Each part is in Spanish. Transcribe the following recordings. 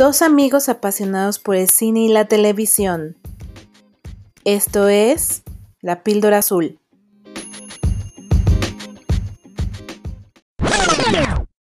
Dos amigos apasionados por el cine y la televisión. Esto es La Píldora Azul.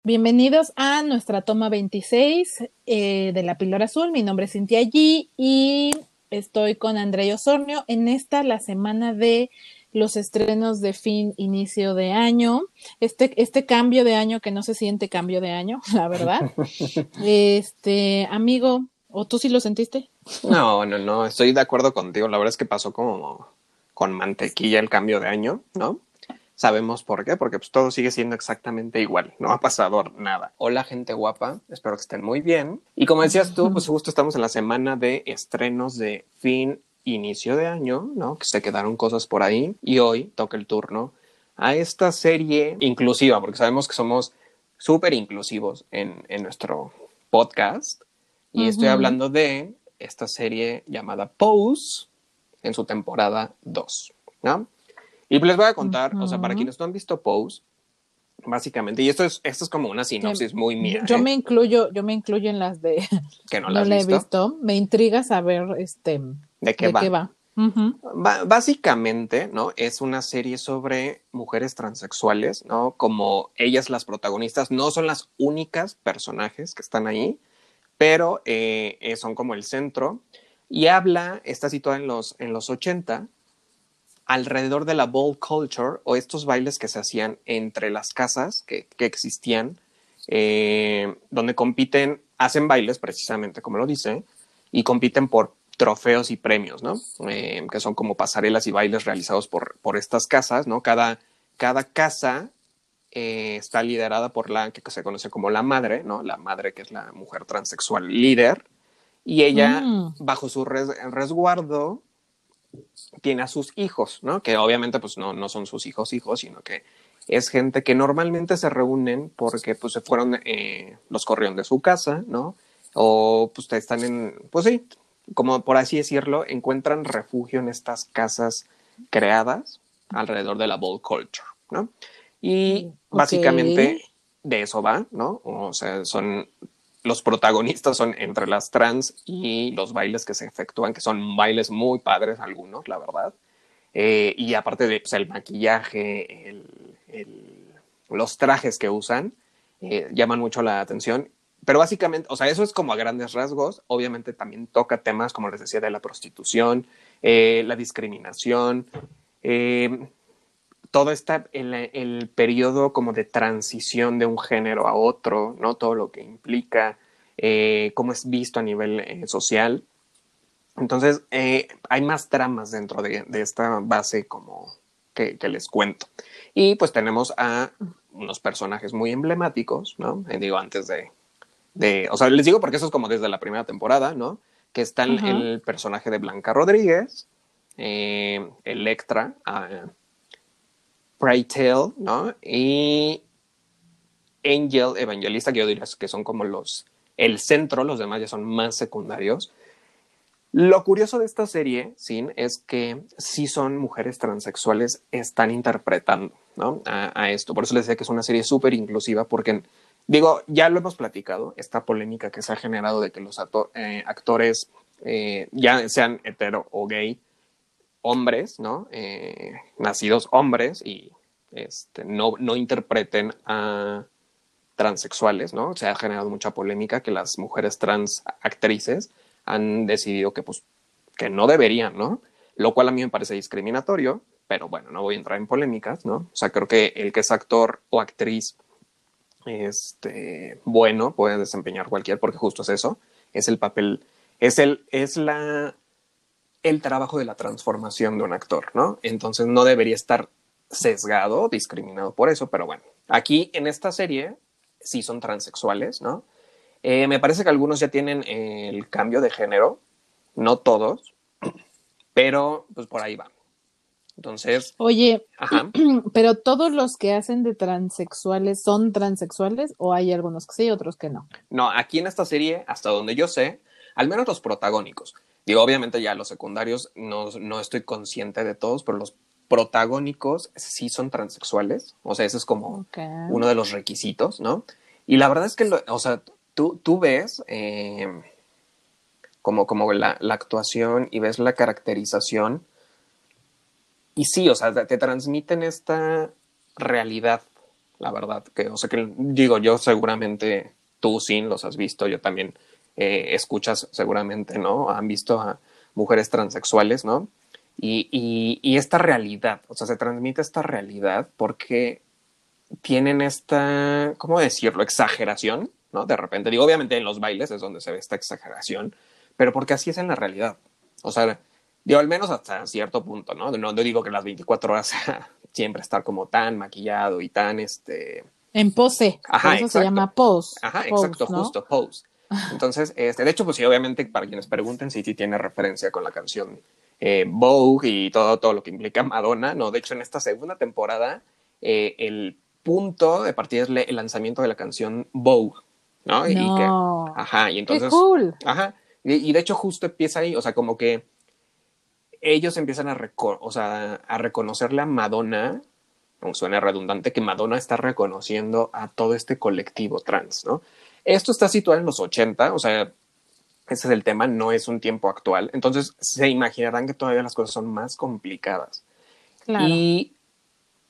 Bienvenidos a nuestra toma 26 eh, de La Píldora Azul. Mi nombre es Cintia G y estoy con Andrea Osornio en esta, la semana de los estrenos de fin, inicio de año, este, este cambio de año que no se siente cambio de año, la verdad. este, amigo, ¿o tú sí lo sentiste? No, no, no, estoy de acuerdo contigo. La verdad es que pasó como con mantequilla el cambio de año, ¿no? Sabemos por qué, porque pues todo sigue siendo exactamente igual, no ha pasado nada. Hola gente guapa, espero que estén muy bien. Y como decías tú, pues justo estamos en la semana de estrenos de fin inicio de año, ¿no? Que se quedaron cosas por ahí y hoy toca el turno a esta serie inclusiva, porque sabemos que somos súper inclusivos en, nuestro podcast. Y estoy hablando de esta serie llamada Pose en su temporada 2, ¿no? Y les voy a contar, o sea, para quienes no han visto Pose, básicamente, y esto es, esto es como una sinopsis muy mía. Yo ¿eh? me incluyo, yo me incluyo en las de que no, las he visto. Me intriga saber este de qué va. básicamente, ¿no? Es una serie sobre mujeres transexuales, ¿no? Como ellas las protagonistas no son las únicas personajes que están ahí, pero eh, eh, son como el centro. Y habla, está situada en los, en los 80, alrededor de la ball culture o estos bailes que se hacían entre las casas que, existían, eh, donde compiten, hacen bailes precisamente como lo dice, y compiten por trofeos y premios, ¿no? Eh, que son como pasarelas y bailes realizados por, por estas casas, ¿no? Cada, cada casa eh, está liderada por la que se conoce como la madre, ¿no? La madre que es la mujer transexual líder. Y ella, mm. bajo su resguardo, tiene a sus hijos, ¿no? Que obviamente pues no, no son sus hijos hijos, sino que es gente que normalmente se reúnen porque pues se fueron, eh, los corrieron de su casa, ¿no? O pues están en, pues sí, como por así decirlo, encuentran refugio en estas casas creadas alrededor de la ball culture, ¿no? Y básicamente de eso va, ¿no? O sea, son los protagonistas son entre las trans y los bailes que se efectúan, que son bailes muy padres algunos, la verdad. Eh, y aparte de pues, el maquillaje, los trajes que usan, eh, llaman mucho la atención pero básicamente, o sea, eso es como a grandes rasgos. Obviamente también toca temas, como les decía, de la prostitución, eh, la discriminación, eh, todo está en el periodo como de transición de un género a otro, ¿no? Todo lo que implica, eh, cómo es visto a nivel social. Entonces, hay más tramas dentro de, esta base como que, que, les cuento. Y pues tenemos a unos personajes muy emblemáticos, ¿no? digo, antes de, o sea, les digo porque eso es como desde la primera temporada, ¿no? Que está el personaje de Blanca Rodríguez, eh, Electra, uh, ¿no? Y Angel Evangelista, que yo diría que son como los, el centro, los demás ya son más secundarios. Lo curioso de esta serie, Sin, es que sí son mujeres transexuales, están interpretando, ¿no? A, a esto. Por eso les decía que es una serie súper inclusiva, porque Digo, ya lo hemos platicado, esta polémica que se ha generado de que los eh, actores, eh, ya sean hetero o gay, hombres, ¿no? Eh, nacidos hombres y este, no, no interpreten a transexuales, ¿no? Se ha generado mucha polémica que las mujeres trans actrices han decidido que, pues, que no deberían, ¿no? Lo cual a mí me parece discriminatorio, pero bueno, no voy a entrar en polémicas, ¿no? O sea, creo que el que es actor o actriz este, bueno, puede desempeñar cualquier, porque justo es eso, es el papel, es el, es la, el trabajo de la transformación de un actor, ¿no? Entonces no debería estar sesgado, discriminado por eso, pero bueno, aquí en esta serie sí son transexuales, ¿no? Eh, me parece que algunos ya tienen el cambio de género, no todos, pero pues por ahí va. Entonces. Oye, pero todos los que hacen de transexuales son transexuales o hay algunos que sí y otros que no. No, aquí en esta serie, hasta donde yo sé, al menos los protagónicos. Digo, obviamente ya los secundarios no, no estoy consciente de todos, pero los protagónicos sí son transexuales. O sea, ese es como uno de los requisitos, ¿no? Y la verdad es que, o sea, tú, tú ves eh, como, como la, la, actuación y ves la caracterización. Y sí, o sea, te transmiten esta realidad, la verdad, que, o sea, que digo, yo seguramente tú, sin los has visto, yo también eh, escuchas seguramente, ¿no? Han visto a mujeres transexuales, ¿no? Y, y, y, esta realidad, o sea, se transmite esta realidad porque tienen esta, ¿cómo decirlo?, exageración, ¿no? De repente, digo, obviamente en los bailes es donde se ve esta exageración, pero porque así es en la realidad. O sea, digo, al menos hasta cierto punto, ¿no? No, no digo que las 24 horas siempre estar como tan maquillado y tan, este... En pose, Ajá, eso se llama pose. Ajá, exacto, justo, pose. Entonces, este, de hecho, pues sí, obviamente, para quienes pregunten, sí, sí tiene referencia con la canción eh, Vogue y todo, todo lo que implica Madonna, ¿no? De hecho, en esta segunda temporada, eh, el punto de partida es el lanzamiento de la canción Vogue, ¿no? Y, que, ajá, y entonces... ¡Qué cool! Ajá, y, de hecho justo empieza ahí, o sea, como que ellos empiezan a, o sea, a reconocerle a Madonna, aunque suene redundante, que Madonna está reconociendo a todo este colectivo trans, ¿no? Esto está situado en los 80, o sea, ese es el tema, no es un tiempo actual. Entonces se imaginarán que todavía las cosas son más complicadas. Claro. Y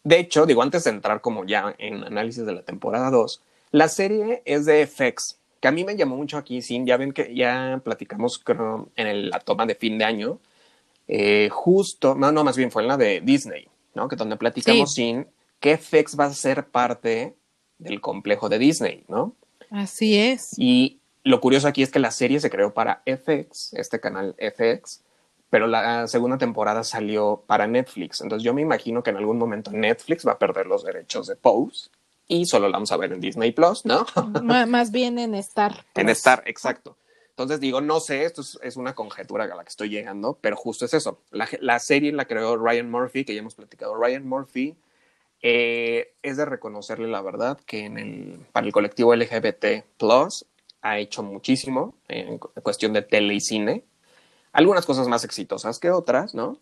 de hecho, digo, antes de entrar como ya en análisis de la temporada 2, la serie es de FX, que a mí me llamó mucho aquí, sí, ya ven que ya platicamos creo, en la toma de fin de año, eh, justo, no, no, más bien fue en la de Disney, ¿no? Que donde platicamos sin que FX va a ser parte del complejo de Disney, ¿no? Así es. Y lo curioso aquí es que la serie se creó para FX, este canal FX, pero la segunda temporada salió para Netflix. Entonces yo me imagino que en algún momento Netflix va a perder los derechos de Pose y solo la vamos a ver en Disney Plus, ¿no? más bien en Star. En Star, exacto. Entonces digo, no sé, esto es, una conjetura a la que estoy llegando, pero justo es eso. La, la serie la creó Ryan Murphy, que ya hemos platicado. Ryan Murphy eh, es de reconocerle la verdad que en el, para el colectivo LGBT ha hecho muchísimo en cuestión de tele y cine. Algunas cosas más exitosas que otras, ¿no?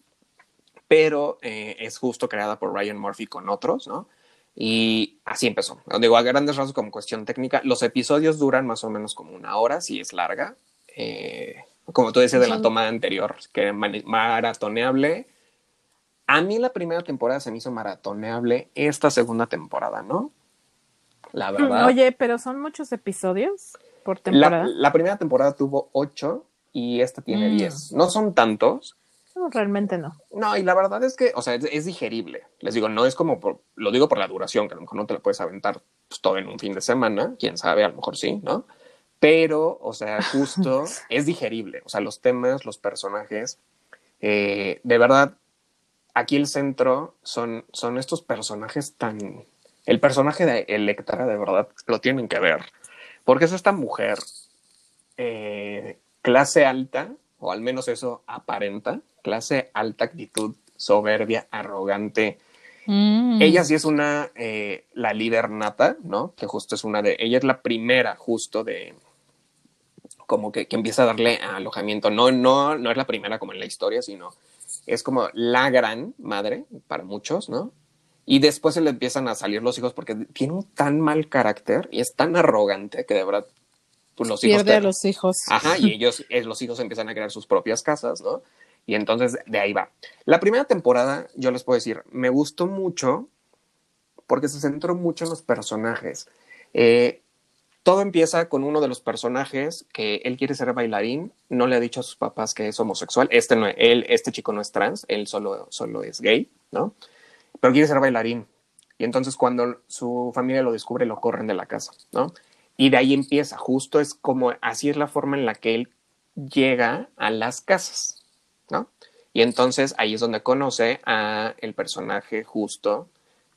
Pero eh, es justo creada por Ryan Murphy con otros, ¿no? Y así empezó. Digo, a grandes rasgos como cuestión técnica, los episodios duran más o menos como una hora, si es larga. Eh, como tú decías de la toma anterior, que maratoneable a mí la primera temporada se me hizo maratoneable, esta segunda temporada, ¿no? La verdad. Oye, pero son muchos episodios por temporada. La, primera temporada tuvo ocho y esta tiene mm. diez. No son tantos. No, realmente no. No, y la verdad es que, o sea, es, digerible. Les digo, no es como, por, lo digo por la duración, que a lo mejor no te la puedes aventar pues, todo en un fin de semana, quién sabe, a lo mejor sí, ¿no? Pero, o sea, justo es digerible. O sea, los temas, los personajes, eh, de verdad, aquí el centro son, son estos personajes tan... El personaje de Electra, de verdad, lo tienen que ver. Porque es esta mujer eh, clase alta, o al menos eso aparenta, clase alta actitud, soberbia, arrogante. Mm. Ella sí es una, eh, la líder nata, ¿no? Que justo es una de, ella es la primera justo de, como que, que empieza a darle alojamiento. No, no, no es la primera como en la historia, sino es como la gran madre para muchos, ¿no? Y después se le empiezan a salir los hijos porque tiene un tan mal carácter y es tan arrogante que de verdad pues, los hijos. Pierde a los hijos. Ajá, y ellos, eh, los hijos empiezan a crear sus propias casas, ¿no? Y entonces de ahí va. La primera temporada, yo les puedo decir, me gustó mucho porque se centró mucho en los personajes. Eh, todo empieza con uno de los personajes que él quiere ser bailarín, no le ha dicho a sus papás que es homosexual, este, no, él, este chico no es trans, él solo, solo es gay, ¿no? Pero quiere ser bailarín. Y entonces cuando su familia lo descubre, lo corren de la casa, ¿no? Y de ahí empieza, justo es como, así es la forma en la que él llega a las casas, ¿no? Y entonces ahí es donde conoce a el personaje justo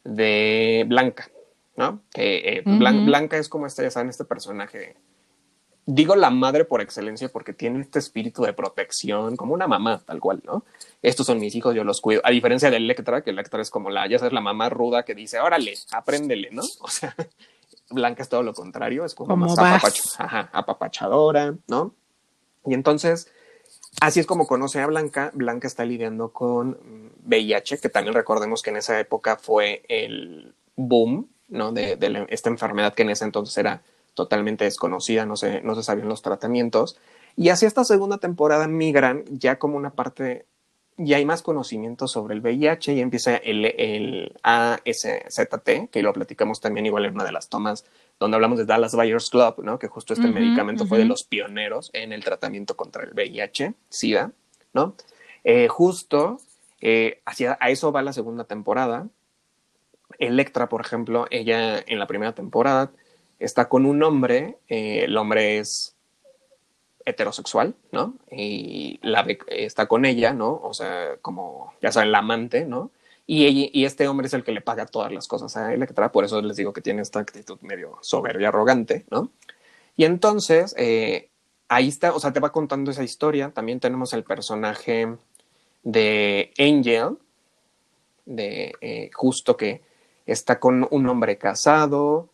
de Blanca, ¿no? Que eh, Blanca es como este, ya saben, este personaje. Digo la madre por excelencia porque tiene este espíritu de protección, como una mamá, tal cual, ¿no? Estos son mis hijos, yo los cuido. A diferencia de Electra, que Electra es como la, ya sabes, la mamá ruda que dice, órale, apréndele, ¿no? O sea, Blanca es todo lo contrario, es como, más apapachadora, ¿no? Y entonces, así es como conoce a Blanca. Blanca está lidiando con VIH, que también recordemos que en esa época fue el boom ¿no? De, esta enfermedad que en ese entonces era totalmente desconocida, no se, no se sabían los tratamientos. Y hacia esta segunda temporada migran ya como una parte, ya hay más conocimiento sobre el VIH y empieza el, el ASZT, que lo platicamos también igual en una de las tomas donde hablamos de Dallas Buyers Club, ¿no? Que justo este medicamento fue de los pioneros en el tratamiento contra el VIH, SIDA, ¿no? Eh, justo eh, hacia, a eso va la segunda temporada. Electra, por ejemplo, ella en la primera temporada está con un hombre, eh, el hombre es heterosexual, ¿no? Y la está con ella, ¿no? O sea, como, ya saben, la amante, ¿no? Y, este hombre es el que le paga todas las cosas a Electra, por eso les digo que tiene esta actitud medio soberbia, arrogante, ¿no? Y entonces, eh, ahí está, o sea, te va contando esa historia. También tenemos el personaje de Angel, de eh, justo que está con un hombre casado,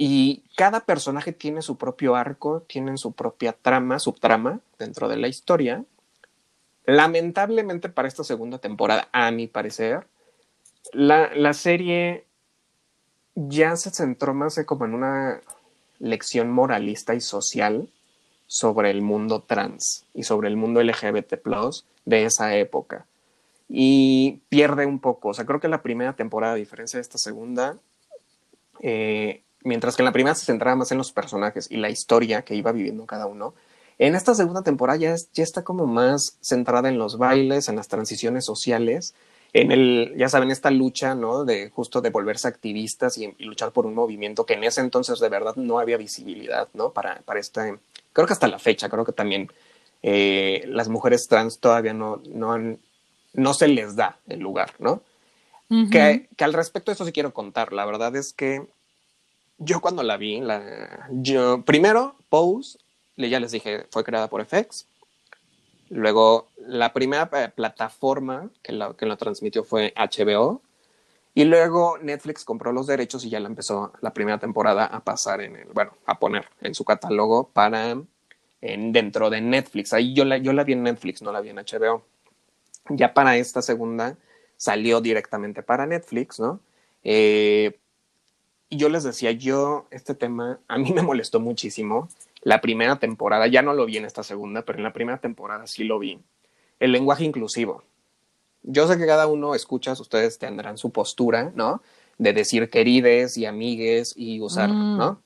y cada personaje tiene su propio arco, tienen su propia trama, subtrama dentro de la historia. Lamentablemente para esta segunda temporada, a mi parecer, la, la serie ya se centró más como en una lección moralista y social sobre el mundo trans y sobre el mundo LGBT de esa época. Y pierde un poco. O sea, creo que la primera temporada, a diferencia de esta segunda, eh, mientras que en la primera se centraba más en los personajes y la historia que iba viviendo cada uno, en esta segunda temporada ya, está como más centrada en los bailes, en las transiciones sociales, en el, ya saben, esta lucha, ¿no? De justo de volverse activistas y, luchar por un movimiento que en ese entonces de verdad no había visibilidad, ¿no? Para, para este, creo que hasta la fecha, creo que también eh, las mujeres trans todavía no, no, no se les da el lugar, ¿no? que, que al respecto de eso sí quiero contar. La verdad es que yo cuando la vi, la, yo, primero, Pose, ya les dije, fue creada por FX. Luego, la primera eh, plataforma que la, que la transmitió fue HBO. Y luego Netflix compró los derechos y ya la empezó la primera temporada a pasar en el, bueno, a poner en su catálogo para en, dentro de Netflix. Ahí yo la, yo la vi en Netflix, no la vi en HBO. Ya para esta segunda salió directamente para Netflix, ¿no? Eh, y yo les decía, yo, este tema a mí me molestó muchísimo. La primera temporada, ya no lo vi en esta segunda, pero en la primera temporada sí lo vi. El lenguaje inclusivo. Yo sé que cada uno escucha, ustedes tendrán su postura, ¿no? De decir querides y amigues y usar, mm, ¿no?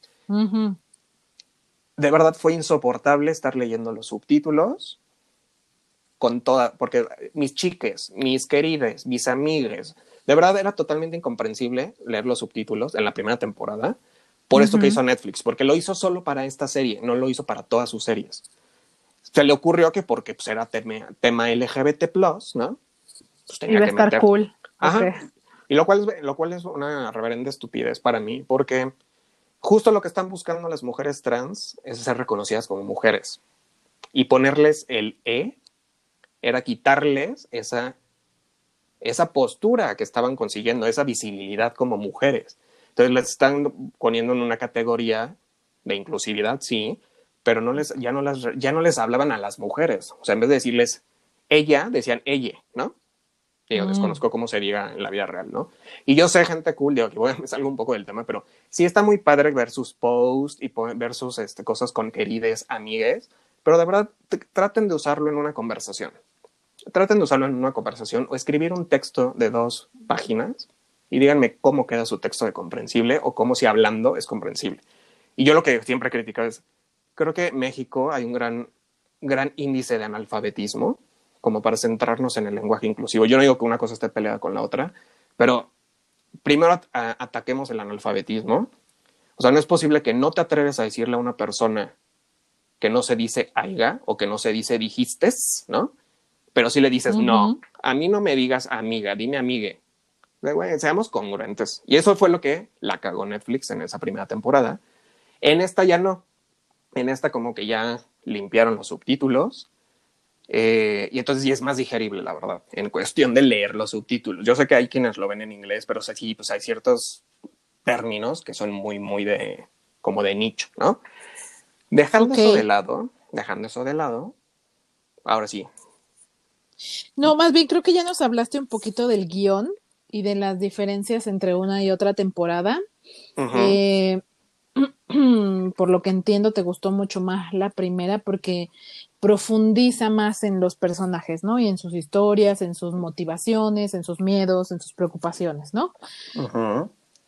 De verdad fue insoportable estar leyendo los subtítulos con toda, porque mis chiques, mis querides, mis amigues, de verdad era totalmente incomprensible leer los subtítulos en la primera temporada por esto que hizo Netflix, porque lo hizo solo para esta serie, no lo hizo para todas sus series. Se le ocurrió que porque pues, era tema, tema LGBT, ¿no? Pues tenía Iba que estar cool. Ajá. Y lo cual, es, lo cual es una reverenda estupidez para mí, porque justo lo que están buscando las mujeres trans es ser reconocidas como mujeres. Y ponerles el E era quitarles esa esa postura que estaban consiguiendo, esa visibilidad como mujeres. Entonces les están poniendo en una categoría de inclusividad, sí, pero no les, ya, no las, ya no les hablaban a las mujeres. O sea, en vez de decirles ella, decían ella, ¿no? yo mm. desconozco cómo sería en la vida real, ¿no? Y yo sé gente cool, digo, que voy a salgo un poco del tema, pero sí está muy padre ver sus posts y ver sus este, cosas con querides amigues, pero de verdad traten de usarlo en una conversación traten de usarlo en una conversación o escribir un texto de dos páginas y díganme cómo queda su texto de comprensible o cómo si hablando es comprensible. Y yo lo que siempre he criticado es, creo que en México hay un gran, gran índice de analfabetismo como para centrarnos en el lenguaje inclusivo. Yo no digo que una cosa esté peleada con la otra, pero primero ataquemos el analfabetismo. O sea, no es posible que no te atreves a decirle a una persona que no se dice aiga o que no se dice dijistes, ¿no? Pero si le dices, no, a mí no me digas amiga, dime amigue. seamos congruentes. Y eso fue lo que la cagó Netflix en esa primera temporada. En esta ya no. En esta como que ya limpiaron los subtítulos. Eh, y entonces sí es más digerible, la verdad, en cuestión de leer los subtítulos. Yo sé que hay quienes lo ven en inglés, pero sí, pues hay ciertos términos que son muy, muy de, como de nicho, ¿no? Dejando eso de lado, dejando eso de lado, ahora sí, no, más bien creo que ya nos hablaste un poquito del guion y de las diferencias entre una y otra temporada. Eh, por lo que entiendo, te gustó mucho más la primera porque profundiza más en los personajes, ¿no? Y en sus historias, en sus motivaciones, en sus miedos, en sus preocupaciones, ¿no?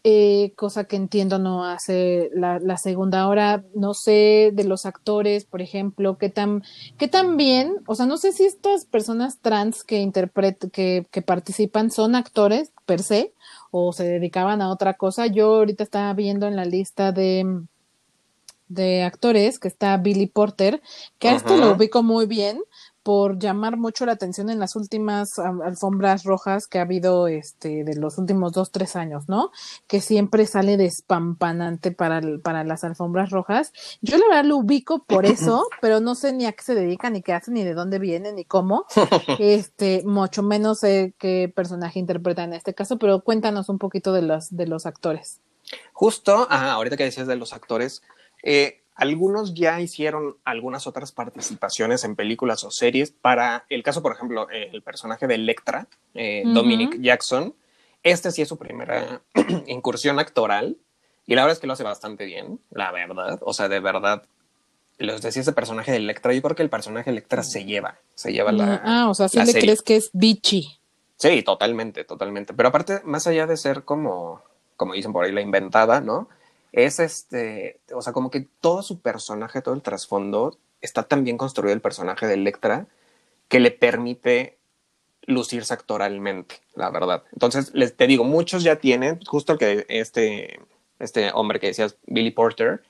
Eh, cosa que entiendo no hace la, la, segunda. Ahora, no sé de los actores, por ejemplo, qué tan, qué tan bien, o sea, no sé si estas personas trans que interpretan, que, que participan son actores per se o se dedicaban a otra cosa. Yo ahorita estaba viendo en la lista de, de actores que está Billy Porter, que a esto lo ubico muy bien, por llamar mucho la atención en las últimas alfombras rojas que ha habido este de los últimos dos tres años no que siempre sale despampanante para para las alfombras rojas. Yo la verdad lo ubico por eso pero no sé ni a qué se dedica ni qué hace ni de dónde viene ni cómo. Este mucho menos sé qué personaje interpreta en este caso pero cuéntanos un poquito de los de los actores. Justo ahorita que decías de los actores eh, algunos ya hicieron algunas otras participaciones en películas o series. Para el caso, por ejemplo, eh, el personaje de Electra, eh, Dominic Jackson, este sí es su primera incursión actoral y la verdad es que lo hace bastante bien, la verdad. O sea, de verdad, les decía ese personaje de Electra, yo creo que el personaje de Electra se lleva, se lleva la. Ah, o sea, sí le crees que es bichi. Sí, totalmente, totalmente. Pero aparte, más allá de ser como, como dicen por ahí, la inventada, ¿no? Es este, o sea, como que todo su personaje, todo el trasfondo, está tan bien construido el personaje de Electra que le permite lucirse actoralmente, la verdad. Entonces, les te digo, muchos ya tienen, justo el que este, este hombre que decías, Billy Porter,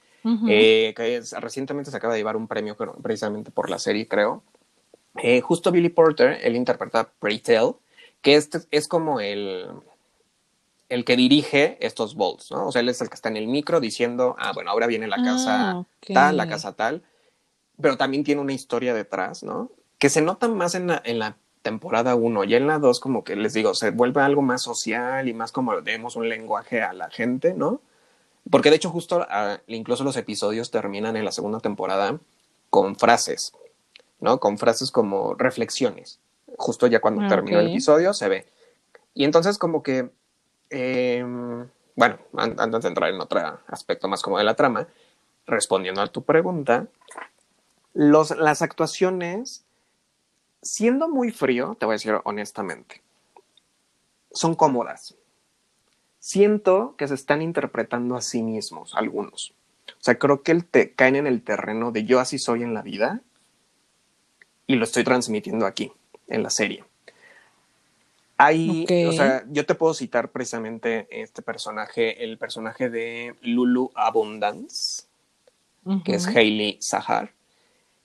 eh, que recientemente se acaba de llevar un premio precisamente por la serie, creo. Eh, justo Billy Porter, él interpreta Pray Tell, que este es como el, el que dirige estos bolts, ¿no? O sea, él es el que está en el micro diciendo, ah, bueno, ahora viene la casa ah, tal, la casa tal, pero también tiene una historia detrás, ¿no? Que se nota más en la, en la temporada 1 y en la 2 como que les digo, se vuelve algo más social y más como demos un lenguaje a la gente, ¿no? Porque de hecho justo ah, incluso los episodios terminan en la segunda temporada con frases, ¿no? Con frases como reflexiones. Justo ya cuando ah, terminó el episodio se ve. Y entonces como que Em, bueno, antes de entrar en otro aspecto más como de la trama, respondiendo a tu pregunta, los, las actuaciones, siendo muy frío, te voy a decir honestamente, son cómodas. Siento que se están interpretando a sí mismos algunos. O sea, creo que te, caen en el terreno de yo así soy en la vida y lo estoy transmitiendo aquí, en la serie. Hay, o sea, yo te puedo citar precisamente este personaje, el personaje de Lulu Abundance, que es Hailey Sahar.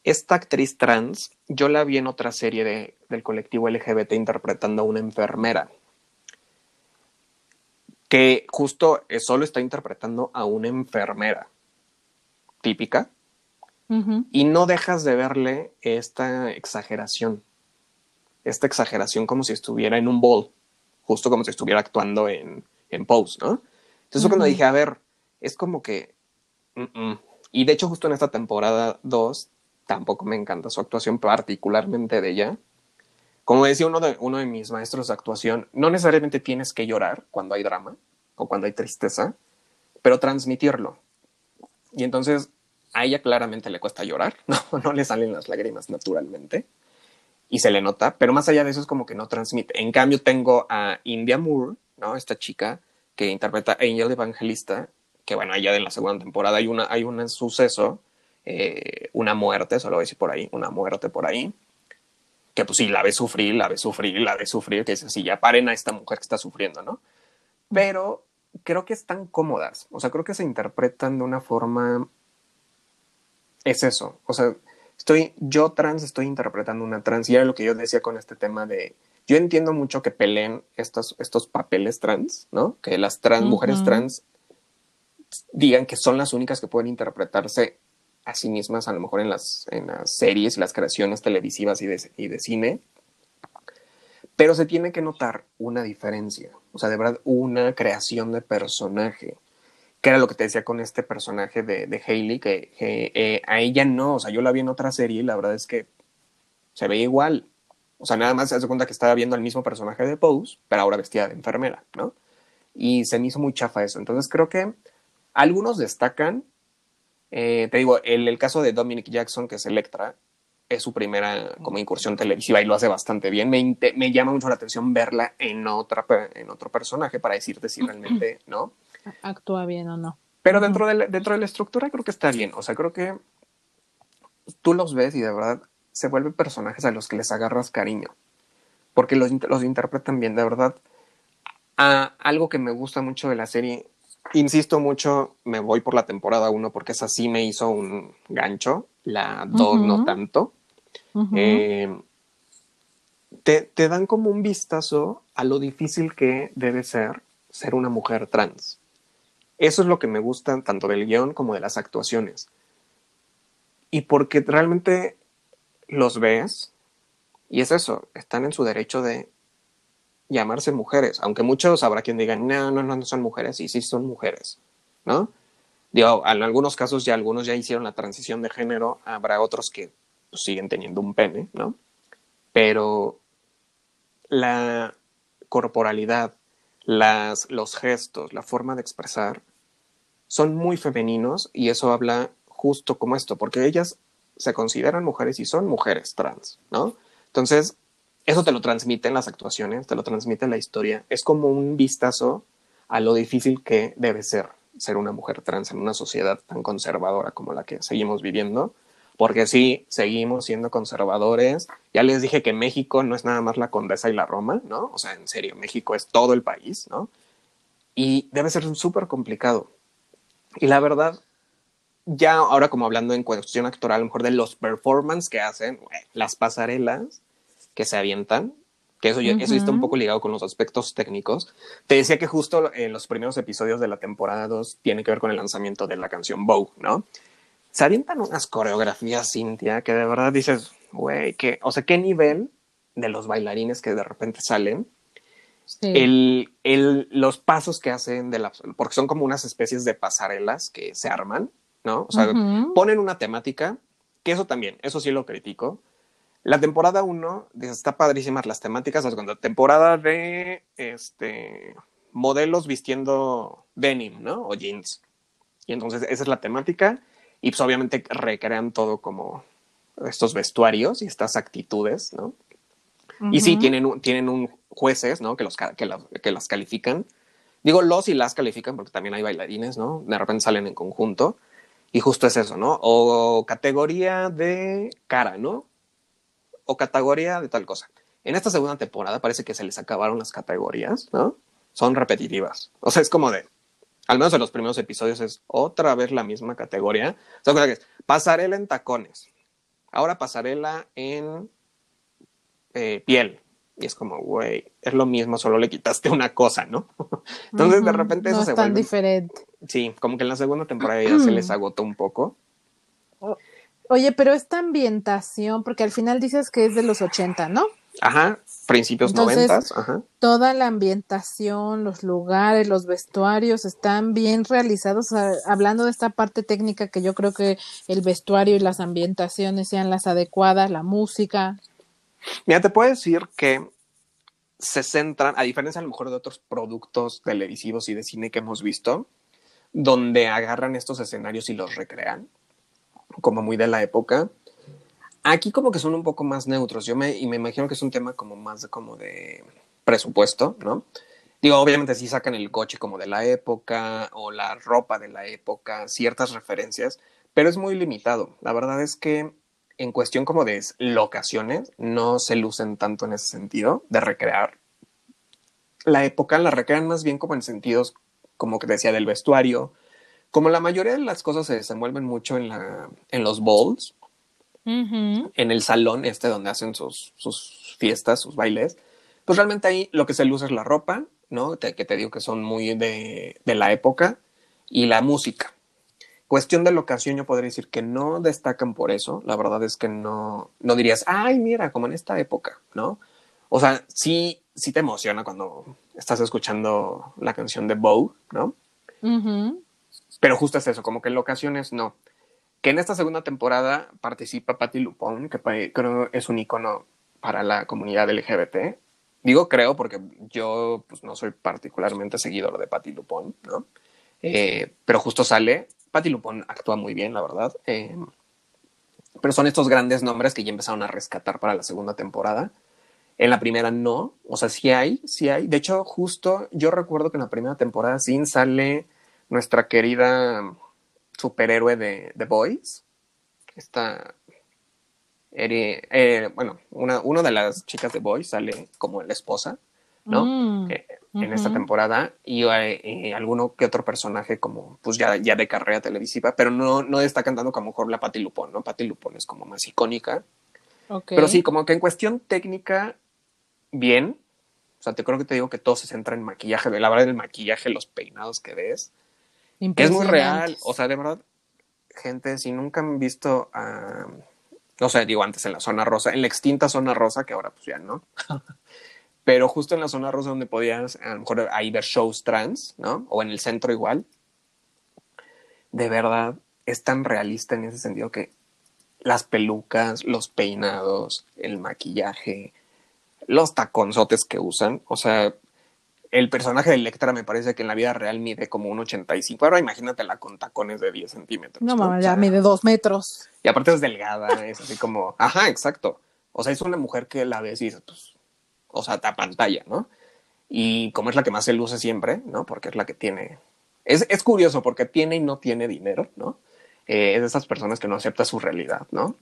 Esta actriz trans, yo la vi en otra serie de, del colectivo LGBT interpretando a una enfermera, que justo solo está interpretando a una enfermera típica, y no dejas de verle esta exageración esta exageración como si estuviera en un ball, justo como si estuviera actuando en, en Pose, ¿no? Entonces, cuando dije, a ver, es como que. Y de hecho, justo en esta temporada 2, tampoco me encanta su actuación, particularmente de ella. Como decía uno de, uno de mis maestros de actuación, no necesariamente tienes que llorar cuando hay drama o cuando hay tristeza, pero transmitirlo. Y entonces a ella claramente le cuesta llorar, no, no le salen las lágrimas naturalmente y se le nota, pero más allá de eso es como que no transmite. En cambio tengo a India Moore, ¿no? Esta chica que interpreta a Angel Evangelista, que bueno, allá en la segunda temporada hay, una, hay un suceso, eh, una muerte, solo voy a decir por ahí, una muerte por ahí, que pues sí, la ve sufrir, la ve sufrir, la ve sufrir, que es así, ya paren a esta mujer que está sufriendo, ¿no? Pero creo que están cómodas, o sea, creo que se interpretan de una forma... Es eso, o sea, estoy, yo trans estoy interpretando una trans y era lo que yo decía con este tema de, yo entiendo mucho que peleen estos, estos papeles trans, ¿no? Que las trans, mujeres trans digan que son las únicas que pueden interpretarse a sí mismas, a lo mejor en las, en las series y las creaciones televisivas y de, y de cine. Pero se tiene que notar una diferencia, o sea, de verdad, una creación de personaje que era lo que te decía con este personaje de, de Hailey, que, eh, a ella no, o sea, yo la vi en otra serie y la verdad es que se ve igual. O sea, nada más se hace cuenta que estaba viendo al mismo personaje de Pose, pero ahora vestida de enfermera, ¿no? Y se me hizo muy chafa eso. Entonces creo que algunos destacan, Eh, te digo, el, el, caso de Dominic Jackson, que es Electra, es su primera como incursión televisiva y lo hace bastante bien. Me, me llama mucho la atención verla en, otra, en otro personaje para decirte si realmente, ¿no? Actúa bien o no. Pero dentro de, la, dentro de la estructura creo que está bien. O sea, creo que tú los ves y de verdad se vuelven personajes a los que les agarras cariño. Porque los, los interpretan bien, de verdad. A, algo que me gusta mucho de la serie Insisto mucho, me voy por la temporada 1 porque esa sí me hizo un gancho, la 2 no tanto. Eh, te, te, dan como un vistazo a lo difícil que debe ser ser una mujer trans. Eso es lo que me gusta tanto del guion como de las actuaciones. Y porque realmente los ves, y es eso, están en su derecho de llamarse mujeres, aunque muchos habrá quien diga, no, no, no, son mujeres, y sí son mujeres, ¿no? Digo, en algunos casos ya algunos ya hicieron la transición de género, habrá otros que pues, siguen teniendo un pene, ¿no? Pero la corporalidad, las, los gestos, la forma de expresar, son muy femeninos y eso habla justo como esto, porque ellas se consideran mujeres y son mujeres trans, ¿no? Entonces, eso te lo transmite en las actuaciones, te lo transmite la historia. Es como un vistazo a lo difícil que debe ser ser una mujer trans en una sociedad tan conservadora como la que seguimos viviendo. Porque sí, seguimos siendo conservadores. Ya les dije que México no es nada más la Condesa y la Roma, ¿no? O sea, en serio, México es todo el país, ¿no? Y debe ser súper complicado. Y la verdad, ya ahora como hablando en cuestión actoral, a lo mejor de los performances que hacen, las pasarelas, que se avientan, que eso, eso está un poco ligado con los aspectos técnicos. Te decía que justo en los primeros episodios de la temporada 2 tiene que ver con el lanzamiento de la canción Vogue, ¿no? Se avientan unas coreografías, Cintia, que de verdad dices, güey, que, o sea, qué nivel de los bailarines que de repente salen. El, el, los pasos que hacen de la, porque son como unas especies de pasarelas que se arman, ¿no? O sea, ponen una temática, que eso también, eso sí lo critico, la temporada 1 está padrísimas las temáticas. La temporada de este, modelos vistiendo denim, ¿no? O jeans. Y entonces esa es la temática. Y pues obviamente recrean todo como estos vestuarios y estas actitudes, ¿no? Y sí, tienen, tienen un jueces, ¿no? Que, los, que, que las califican. Digo los y las califican porque también hay bailarines, ¿no? De repente salen en conjunto. Y justo es eso, ¿no? O categoría de cara, ¿no? o categoría de tal cosa. En esta segunda temporada parece que se les acabaron las categorías, ¿no? Son repetitivas. O sea, es como de, al menos en los primeros episodios es otra vez la misma categoría. O sea, que es pasarela en tacones. Ahora pasarela en eh, piel. Y es como, güey, es lo mismo, solo le quitaste una cosa, ¿no? Entonces, de repente eso no se es tan diferente. Sí, como que en la segunda temporada ya se les agotó un poco. Oye, pero esta ambientación, porque al final dices que es de los 80, ¿no? Ajá, principios noventas, ajá. Toda la ambientación, los lugares, los vestuarios están bien realizados. hablando de esta parte técnica que yo creo que el vestuario y las ambientaciones sean las adecuadas, la música. Mira, te puedo decir que se centran, a diferencia a lo mejor de otros productos televisivos y de cine que hemos visto, donde agarran estos escenarios y los recrean como muy de la época. Aquí como que son un poco más neutros. Yo me, imagino que es un tema como más como de presupuesto, ¿no? Digo, obviamente sí sacan el coche como de la época o la ropa de la época, ciertas referencias, pero es muy limitado. La verdad es que en cuestión como de locaciones no se lucen tanto en ese sentido de recrear. La época la recrean más bien como en sentidos, como que decía, del vestuario, como la mayoría de las cosas se desenvuelven mucho en, la, en los bowls, en el salón este donde hacen sus, sus, fiestas, sus bailes, pues realmente ahí lo que se luce es la ropa, ¿no? que te digo que son muy de, de la época, y la música. Cuestión de locación, yo podría decir que no destacan por eso. La verdad es que no, no dirías, ay, mira, como en esta época, ¿no? O sea, sí, sí te emociona cuando estás escuchando la canción de Bow, ¿no? Pero justo es eso, como que en ocasiones no. Que en esta segunda temporada participa Patti Lupón, que creo es un icono para la comunidad LGBT. Digo creo porque yo pues, no soy particularmente seguidor de Patti Lupón, ¿no? Eh, pero justo sale Patti Lupón actúa muy bien, la verdad. Eh, pero son estos grandes nombres que ya empezaron a rescatar para la segunda temporada. En la primera no, o sea, sí hay, sí hay. De hecho, justo yo recuerdo que en la primera temporada sí sale nuestra querida superhéroe de The Boys, esta, eh, bueno, una, una de las chicas de Boys sale como la esposa, ¿no? Mm, eh, en esta temporada y eh, alguno que otro personaje como pues ya, ya de carrera televisiva, pero no, no está cantando como mejor la Patti Lupón, ¿no? Patti Lupón es como más icónica. Pero sí, como que en cuestión técnica bien. O sea, te creo que te digo que todo se centra en maquillaje. La verdad, el maquillaje, los peinados que ves. Es muy real. O sea, de verdad, gente, si nunca han visto a. no sé, digo antes en la zona rosa, en la extinta zona rosa, que ahora pues ya no. Pero justo en la zona rosa donde podías a lo mejor ahí ver shows trans, ¿no? O en el centro igual. De verdad, es tan realista en ese sentido que las pelucas, los peinados, el maquillaje, los taconzotes que usan. O sea, el personaje de Electra me parece que en la vida real mide como un 85. Ahora imagínatela con tacones de 10 centímetros. No, mamá, ya mide dos metros. Y aparte es delgada, es así como, ajá, exacto. O sea, es una mujer que la ves y dices, pues, o sea, ta pantalla, ¿no? Y como es la que más se luce siempre, ¿no? Porque es la que tiene. Es, es curioso porque tiene y no tiene dinero, ¿no? Eh, es de esas personas que no acepta su realidad, ¿no?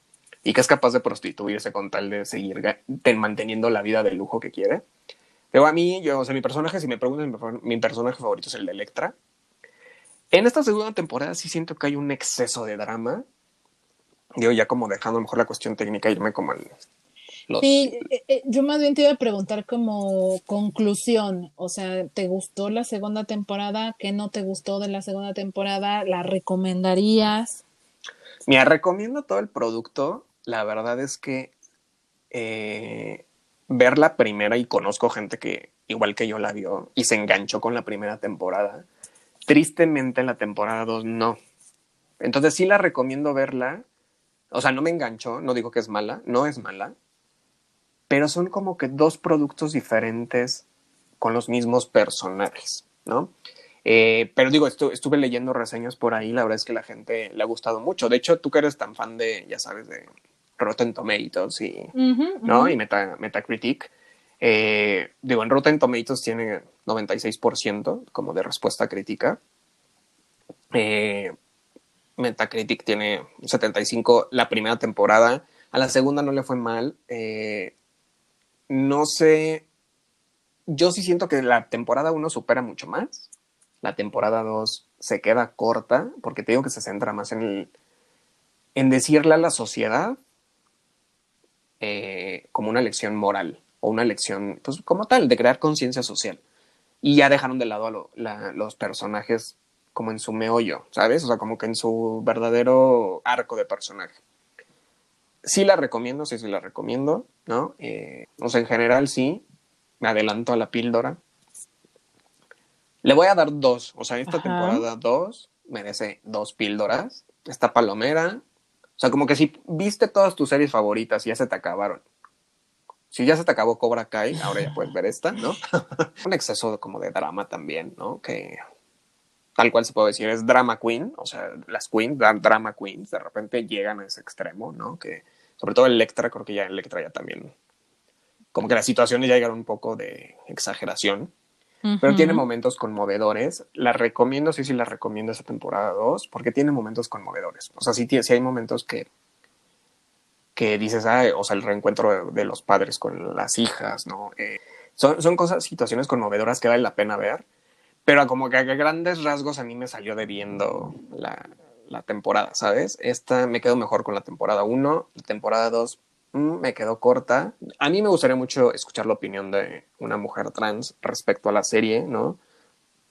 y que es capaz de prostituirse con tal de seguir manteniendo la vida de lujo que quiere. Pero a mí, yo, o sea, mi personaje, si me preguntan, mi personaje favorito es el de Electra. En esta segunda temporada sí siento que hay un exceso de drama. Digo, ya como dejando mejor la cuestión técnica, irme como al... Sí, eh, eh, yo más bien te iba a preguntar como conclusión, o sea, ¿te gustó la segunda temporada? ¿Qué no te gustó de la segunda temporada? ¿La recomendarías? Mira, recomiendo todo el producto la verdad es que eh, ver la primera y conozco gente que igual que yo la vio y se enganchó con la primera temporada. Tristemente en la temporada 2 no. Entonces sí la recomiendo verla. O sea, no me enganchó, no digo que es mala, no es mala, pero son como que dos productos diferentes con los mismos personajes, ¿no? Eh, pero digo, estuve leyendo reseñas por ahí, la verdad es que la gente le ha gustado mucho. De hecho, tú que eres tan fan de, ya sabes, de Rotten Tomatoes y, ¿no? y Metacritic. Eh, digo, en Rotten Tomatoes tiene 96% como de respuesta crítica. Eh, Metacritic tiene 75 la primera temporada. A la segunda no le fue mal. Eh, no sé. Yo sí siento que la temporada 1 supera mucho más. La temporada 2 se queda corta porque te digo que se centra más en el, en decirle a la sociedad eh, como una lección moral o una lección, pues como tal, de crear conciencia social. Y ya dejaron de lado a los personajes como en su meollo, ¿sabes? O sea, como que en su verdadero arco de personaje. Sí la recomiendo, sí, sí la recomiendo, ¿no? Eh, o sea, en general sí, me adelanto a la píldora. Le voy a dar dos, o sea, esta temporada dos merece dos píldoras. Esta palomera, o sea, como que si viste todas tus series favoritas y ya se te acabaron. Si ya se te acabó Cobra Kai, ahora ya puedes ver esta, ¿no? Un exceso como de drama también, ¿no? Que tal cual se puede decir, es drama queen, o sea, las queens, drama queens, de repente llegan a ese extremo, ¿no? Que sobre todo Electra, creo que ya Electra ya también, como que las situaciones ya llegaron un poco de exageración, pero tiene momentos conmovedores. La recomiendo, sí, sí, la recomiendo esa temporada 2, porque tiene momentos conmovedores. O sea, sí, sí hay momentos que, que dices, ah, o sea, el reencuentro de, los padres con las hijas, ¿no? Eh, son, son cosas, situaciones conmovedoras que vale la pena ver, pero como que a grandes rasgos a mí me salió debiendo la, la temporada, ¿sabes? Esta me quedo mejor con la temporada 1, la temporada 2 Mm, me quedó corta. A mí me gustaría mucho escuchar la opinión de una mujer trans respecto a la serie, ¿no?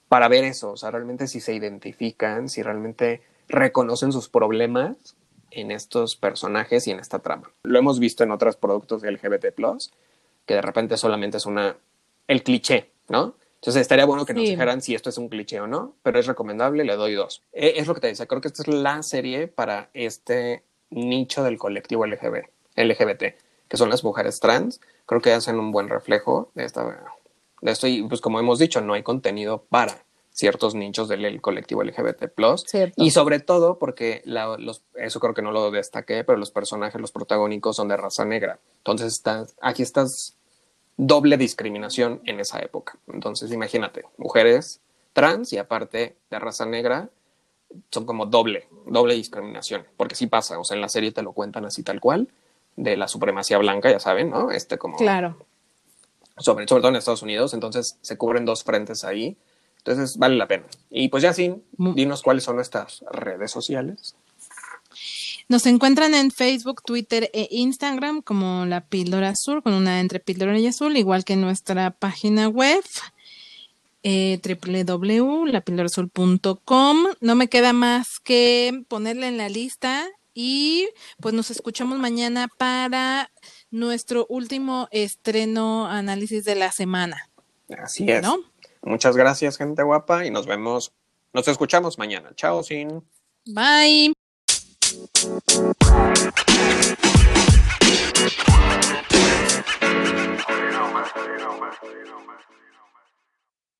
Para ver eso, o sea, realmente si se identifican, si realmente reconocen sus problemas en estos personajes y en esta trama. Lo hemos visto en otros productos de LGBT+, que de repente solamente es una el cliché, ¿no? Entonces estaría bueno que nos dijeran si esto es un cliché o no, pero es recomendable, le doy dos. E, es lo que te decía, creo que esta es la serie para este nicho del colectivo LGBT. LGBT, que son las mujeres trans, creo que hacen un buen reflejo de, esta, de esto y pues como hemos dicho, no hay contenido para ciertos nichos del colectivo LGBT+. Y sobre todo porque los, eso creo que no lo destaqué, pero los personajes, los protagónicos son de raza negra. Entonces está, aquí estás doble discriminación en esa época. Entonces imagínate, mujeres trans y aparte de raza negra son como doble, doble discriminación, porque sí pasa, o sea, en la serie te lo cuentan así tal cual, de la supremacía blanca, ya saben, ¿no? Este como... Claro. Sobre, sobre todo en Estados Unidos, entonces se cubren dos frentes ahí entonces, vale la pena. Y pues ya sí, dinos cuáles son nuestras redes sociales. Nos encuentran en Facebook, Twitter e Instagram como La Píldora Azul, con una entre Píldora y Azul, igual que nuestra página web eh, www.lapildorazul.com. No me queda más que ponerle en la lista y pues nos escuchamos mañana para nuestro último estreno análisis de la semana. Así es. ¿No? Muchas gracias, gente guapa, y nos vemos, nos escuchamos mañana. Chao, Sin. Bye. You know, man. You. You know, man.